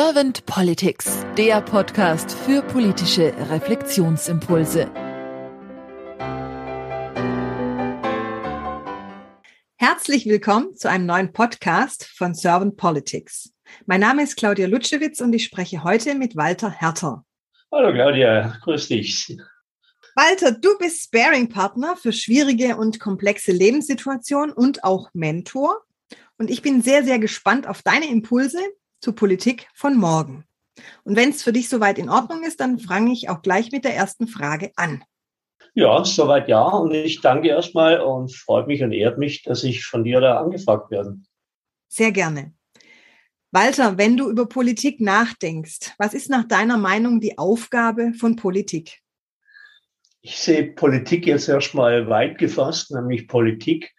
Servant Politics, der Podcast für politische Reflexionsimpulse. Herzlich willkommen zu einem neuen Podcast von Servant Politics. Mein Name ist Claudia Lutschewitz und ich spreche heute mit Walter Herter. Hallo Claudia, grüß dich. Walter, du bist Sparing-Partner für schwierige und komplexe Lebenssituationen und auch Mentor. Und ich bin sehr, sehr gespannt auf deine Impulse zur Politik von morgen. Und wenn es für dich soweit in Ordnung ist, dann fange ich auch gleich mit der ersten Frage an. Ja, soweit ja. Und ich danke erstmal und freut mich und ehrt mich, dass ich von dir da angefragt werde. Sehr gerne. Walter, wenn du über Politik nachdenkst, was ist nach deiner Meinung die Aufgabe von Politik? Ich sehe Politik jetzt erstmal weit gefasst, nämlich Politik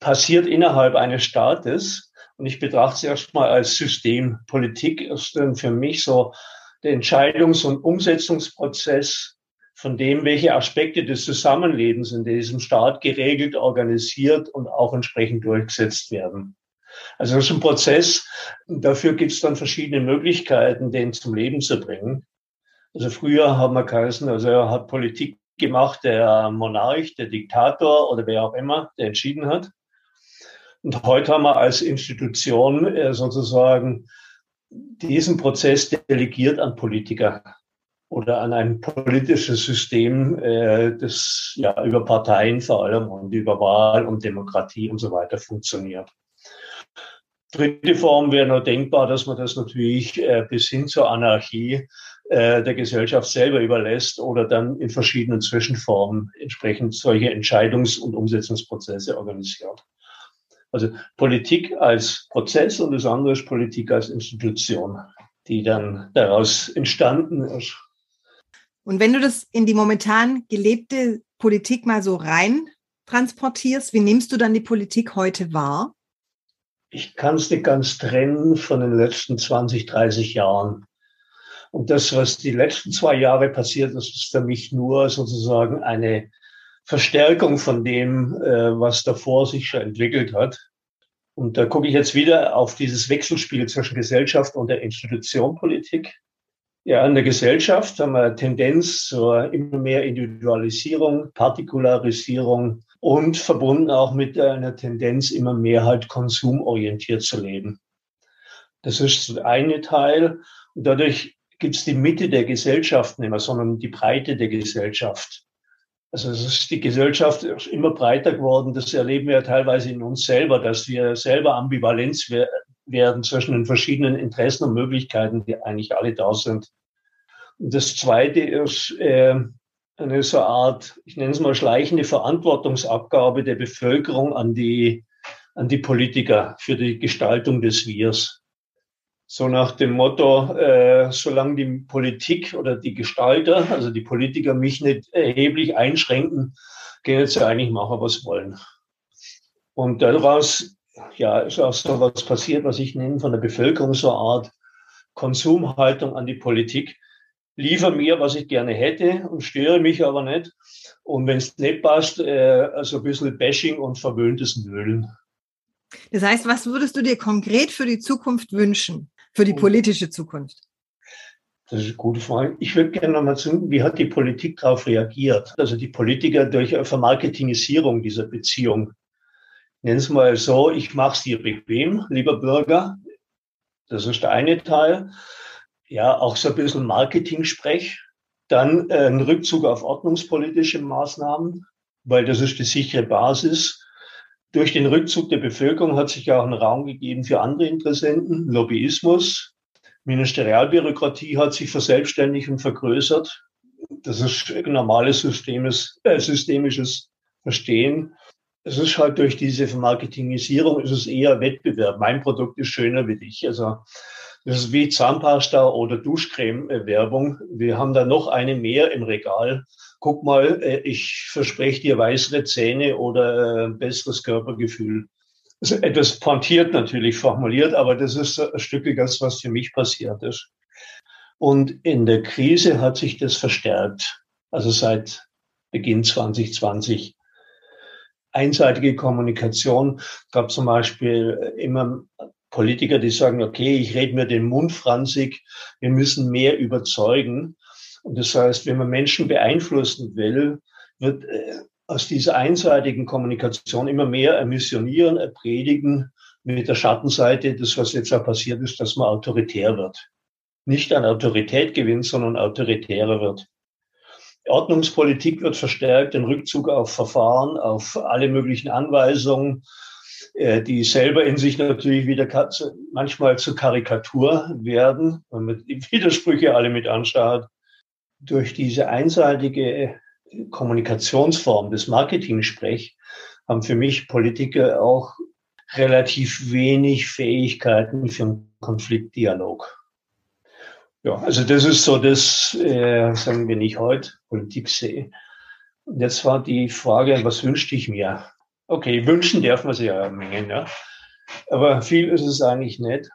passiert innerhalb eines Staates und ich betrachte es erstmal als System. Politik ist dann für mich so der Entscheidungs- und Umsetzungsprozess von dem, welche Aspekte des Zusammenlebens in diesem Staat geregelt, organisiert und auch entsprechend durchgesetzt werden. Also das ist ein Prozess. Dafür gibt es dann verschiedene Möglichkeiten, den zum Leben zu bringen. Also früher haben wir geheißen, also er hat Politik gemacht, der Monarch, der Diktator oder wer auch immer, der entschieden hat. Und heute haben wir als Institution äh, sozusagen diesen Prozess delegiert an Politiker oder an ein politisches System, äh, das ja über Parteien vor allem und über Wahl und Demokratie und so weiter funktioniert. Dritte Form wäre nur denkbar, dass man das natürlich äh, bis hin zur Anarchie der Gesellschaft selber überlässt oder dann in verschiedenen Zwischenformen entsprechend solche Entscheidungs- und Umsetzungsprozesse organisiert. Also Politik als Prozess und das andere ist Politik als Institution, die dann daraus entstanden ist. Und wenn du das in die momentan gelebte Politik mal so rein transportierst, wie nimmst du dann die Politik heute wahr? Ich kann es nicht ganz trennen von den letzten 20, 30 Jahren. Und das, was die letzten zwei Jahre passiert ist, ist für mich nur sozusagen eine Verstärkung von dem, äh, was davor sich schon entwickelt hat. Und da gucke ich jetzt wieder auf dieses Wechselspiel zwischen Gesellschaft und der Institutionpolitik. Ja, in der Gesellschaft haben wir Tendenz zur immer mehr Individualisierung, Partikularisierung und verbunden auch mit einer Tendenz, immer mehr halt konsumorientiert zu leben. Das ist der eine Teil. Und dadurch gibt es die Mitte der Gesellschaft nicht mehr, sondern die Breite der Gesellschaft. Also es ist die Gesellschaft immer breiter geworden. Das erleben wir ja teilweise in uns selber, dass wir selber Ambivalenz werden zwischen den verschiedenen Interessen und Möglichkeiten, die eigentlich alle da sind. Und das Zweite ist äh, eine so Art, ich nenne es mal schleichende Verantwortungsabgabe der Bevölkerung an die an die Politiker für die Gestaltung des Wirs. So nach dem Motto, äh, solange die Politik oder die Gestalter, also die Politiker mich nicht erheblich einschränken, können sie eigentlich machen, was wollen. Und daraus ja, ist auch so was passiert, was ich nenne von der Bevölkerung so eine Art Konsumhaltung an die Politik. Liefer mir, was ich gerne hätte und störe mich aber nicht. Und wenn es nicht passt, äh, also ein bisschen Bashing und verwöhntes Nölen. Das heißt, was würdest du dir konkret für die Zukunft wünschen? Für die politische Zukunft? Das ist eine gute Frage. Ich würde gerne nochmal zu, wie hat die Politik darauf reagiert? Also die Politiker durch eine Vermarketingisierung dieser Beziehung. Nennen es mal so, ich mache es dir bequem, lieber Bürger. Das ist der eine Teil. Ja, auch so ein bisschen Marketing-Sprech. Dann äh, ein Rückzug auf ordnungspolitische Maßnahmen, weil das ist die sichere Basis durch den Rückzug der Bevölkerung hat sich auch ein Raum gegeben für andere Interessenten, Lobbyismus. Ministerialbürokratie hat sich verselbstständigt und vergrößert. Das ist ein normales systemisches, äh, systemisches Verstehen. Es ist halt durch diese Vermarketingisierung ist es eher Wettbewerb. Mein Produkt ist schöner wie dich. Also das ist wie Zahnpasta oder Duschcreme-Werbung. Wir haben da noch eine mehr im Regal guck mal, äh, ich verspreche dir weißere Zähne oder äh, besseres Körpergefühl. Also etwas pointiert natürlich formuliert, aber das ist ein Stück das, was für mich passiert ist. Und in der Krise hat sich das verstärkt. Also seit Beginn 2020. Einseitige Kommunikation gab zum Beispiel immer Politiker, die sagen, okay, ich rede mir den Mund franzig, wir müssen mehr überzeugen. Und das heißt, wenn man Menschen beeinflussen will, wird äh, aus dieser einseitigen Kommunikation immer mehr ermissionieren, erpredigen mit der Schattenseite, das was jetzt auch passiert ist, dass man autoritär wird. Nicht an Autorität gewinnt, sondern autoritärer wird. Ordnungspolitik wird verstärkt, den Rückzug auf Verfahren, auf alle möglichen Anweisungen, die selber in sich natürlich wieder manchmal zur Karikatur werden, wenn man die Widersprüche alle mit anschaut. Durch diese einseitige Kommunikationsform des Marketing-Sprech haben für mich Politiker auch relativ wenig Fähigkeiten für einen Konfliktdialog. Ja, also das ist so das, äh, sagen wir nicht heute, Politik sehe. Und jetzt war die Frage, was wünschte ich mir? Okay, wünschen darf man sich ja eine ja. Aber viel ist es eigentlich nicht.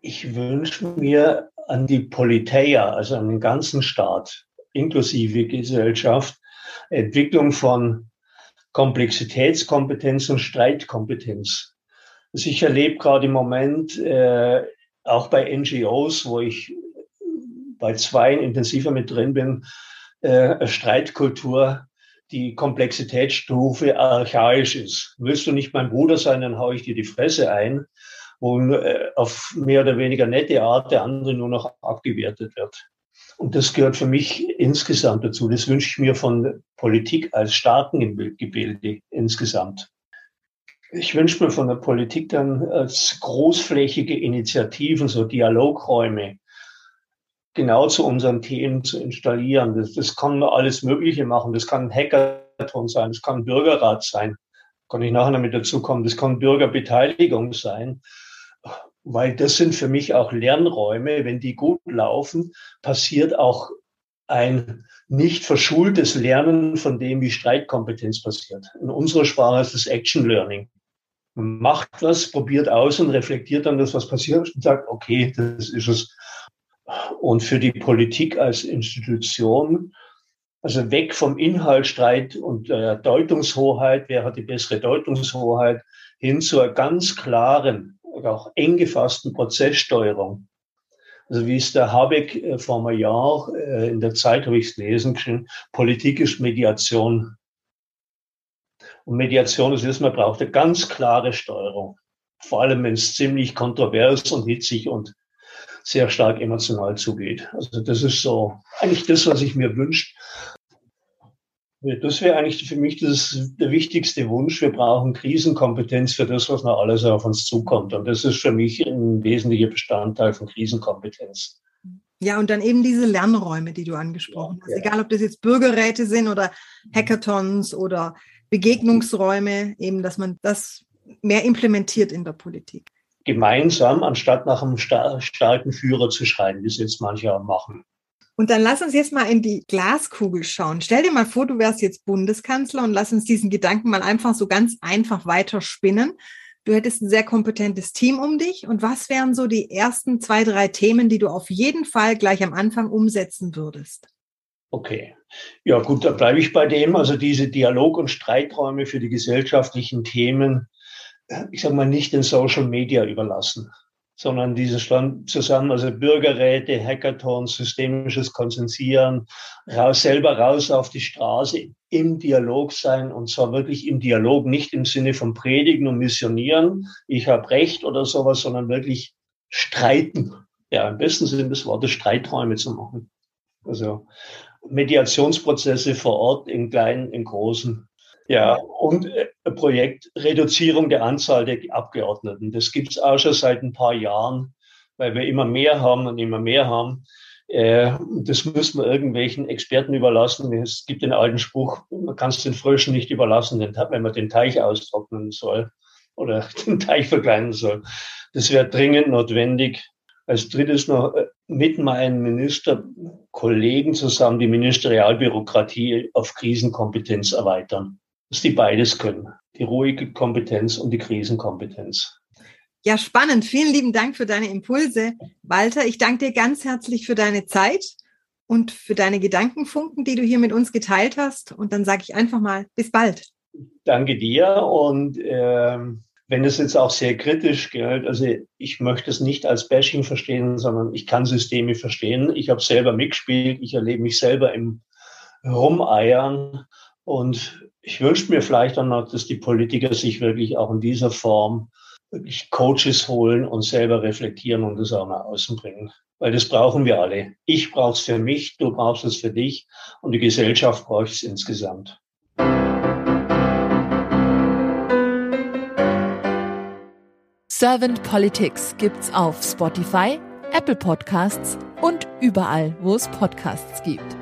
Ich wünsche mir an die Politeia, also an den ganzen Staat, inklusive Gesellschaft, Entwicklung von Komplexitätskompetenz und Streitkompetenz. Also ich erlebe gerade im Moment äh, auch bei NGOs, wo ich bei zwei intensiver mit drin bin, äh, Streitkultur, die Komplexitätsstufe archaisch ist. Willst du nicht mein Bruder sein, dann haue ich dir die Fresse ein, wo äh, auf mehr oder weniger nette Art der andere nur noch abgewertet wird. Und das gehört für mich insgesamt dazu. Das wünsche ich mir von Politik als Staatengebilde insgesamt. Ich wünsche mir von der Politik dann als großflächige Initiativen, so Dialogräume, genau zu unseren Themen zu installieren. Das, das kann alles Mögliche machen. Das kann ein Hackathon sein, das kann ein Bürgerrat sein. Kann ich nachher damit dazu kommen. Das kann Bürgerbeteiligung sein. Weil das sind für mich auch Lernräume. Wenn die gut laufen, passiert auch ein nicht verschultes Lernen von dem, wie Streitkompetenz passiert. In unserer Sprache ist das Action Learning. Man macht was, probiert aus und reflektiert dann das, was passiert und sagt, okay, das ist es. Und für die Politik als Institution, also weg vom Inhaltsstreit und der Deutungshoheit, wer hat die bessere Deutungshoheit, hin zur ganz klaren, auch eng gefassten Prozesssteuerung. Also wie es der Habeck äh, vor einem Jahr äh, in der Zeit habe ich es lesen können, Politik ist Mediation. Und Mediation ist, man braucht eine ganz klare Steuerung. Vor allem, wenn es ziemlich kontrovers und hitzig und sehr stark emotional zugeht. Also das ist so eigentlich das, was ich mir wünsche. Das wäre eigentlich für mich das, der wichtigste Wunsch. Wir brauchen Krisenkompetenz für das, was noch alles auf uns zukommt. Und das ist für mich ein wesentlicher Bestandteil von Krisenkompetenz. Ja, und dann eben diese Lernräume, die du angesprochen hast. Ja. Egal, ob das jetzt Bürgerräte sind oder Hackathons oder Begegnungsräume, eben, dass man das mehr implementiert in der Politik gemeinsam, anstatt nach einem starken Führer zu schreien, wie es jetzt manche machen. Und dann lass uns jetzt mal in die Glaskugel schauen. Stell dir mal vor, du wärst jetzt Bundeskanzler und lass uns diesen Gedanken mal einfach so ganz einfach weiter spinnen. Du hättest ein sehr kompetentes Team um dich. Und was wären so die ersten zwei, drei Themen, die du auf jeden Fall gleich am Anfang umsetzen würdest? Okay. Ja, gut, da bleibe ich bei dem. Also diese Dialog- und Streiträume für die gesellschaftlichen Themen ich sage mal, nicht den Social Media überlassen, sondern diese Stand zusammen, also Bürgerräte, Hackathons, systemisches Konsensieren, raus, selber raus auf die Straße, im Dialog sein und zwar wirklich im Dialog, nicht im Sinne von Predigen und Missionieren, ich habe Recht oder sowas, sondern wirklich streiten. Ja, im besten Sinne des Wortes Streiträume zu machen. Also Mediationsprozesse vor Ort in kleinen, in großen ja, und äh, Projekt Reduzierung der Anzahl der Abgeordneten. Das gibt es auch schon seit ein paar Jahren, weil wir immer mehr haben und immer mehr haben. Äh, das müssen wir irgendwelchen Experten überlassen. Es gibt den alten Spruch, man kann es den Fröschen nicht überlassen, wenn man den Teich austrocknen soll oder den Teich verkleinern soll. Das wäre dringend notwendig. Als drittes noch äh, mit meinen Ministerkollegen zusammen die Ministerialbürokratie auf Krisenkompetenz erweitern dass die beides können. Die ruhige Kompetenz und die Krisenkompetenz. Ja, spannend. Vielen lieben Dank für deine Impulse, Walter. Ich danke dir ganz herzlich für deine Zeit und für deine Gedankenfunken, die du hier mit uns geteilt hast. Und dann sage ich einfach mal, bis bald. Danke dir und äh, wenn es jetzt auch sehr kritisch gilt, also ich möchte es nicht als Bashing verstehen, sondern ich kann Systeme verstehen. Ich habe selber mitgespielt, ich erlebe mich selber im Rumeiern und ich wünsche mir vielleicht auch noch, dass die Politiker sich wirklich auch in dieser Form wirklich Coaches holen und selber reflektieren und das auch nach außen bringen. Weil das brauchen wir alle. Ich brauche es für mich, du brauchst es für dich und die Gesellschaft braucht es insgesamt. Servant Politics gibt's auf Spotify, Apple Podcasts und überall, wo es Podcasts gibt.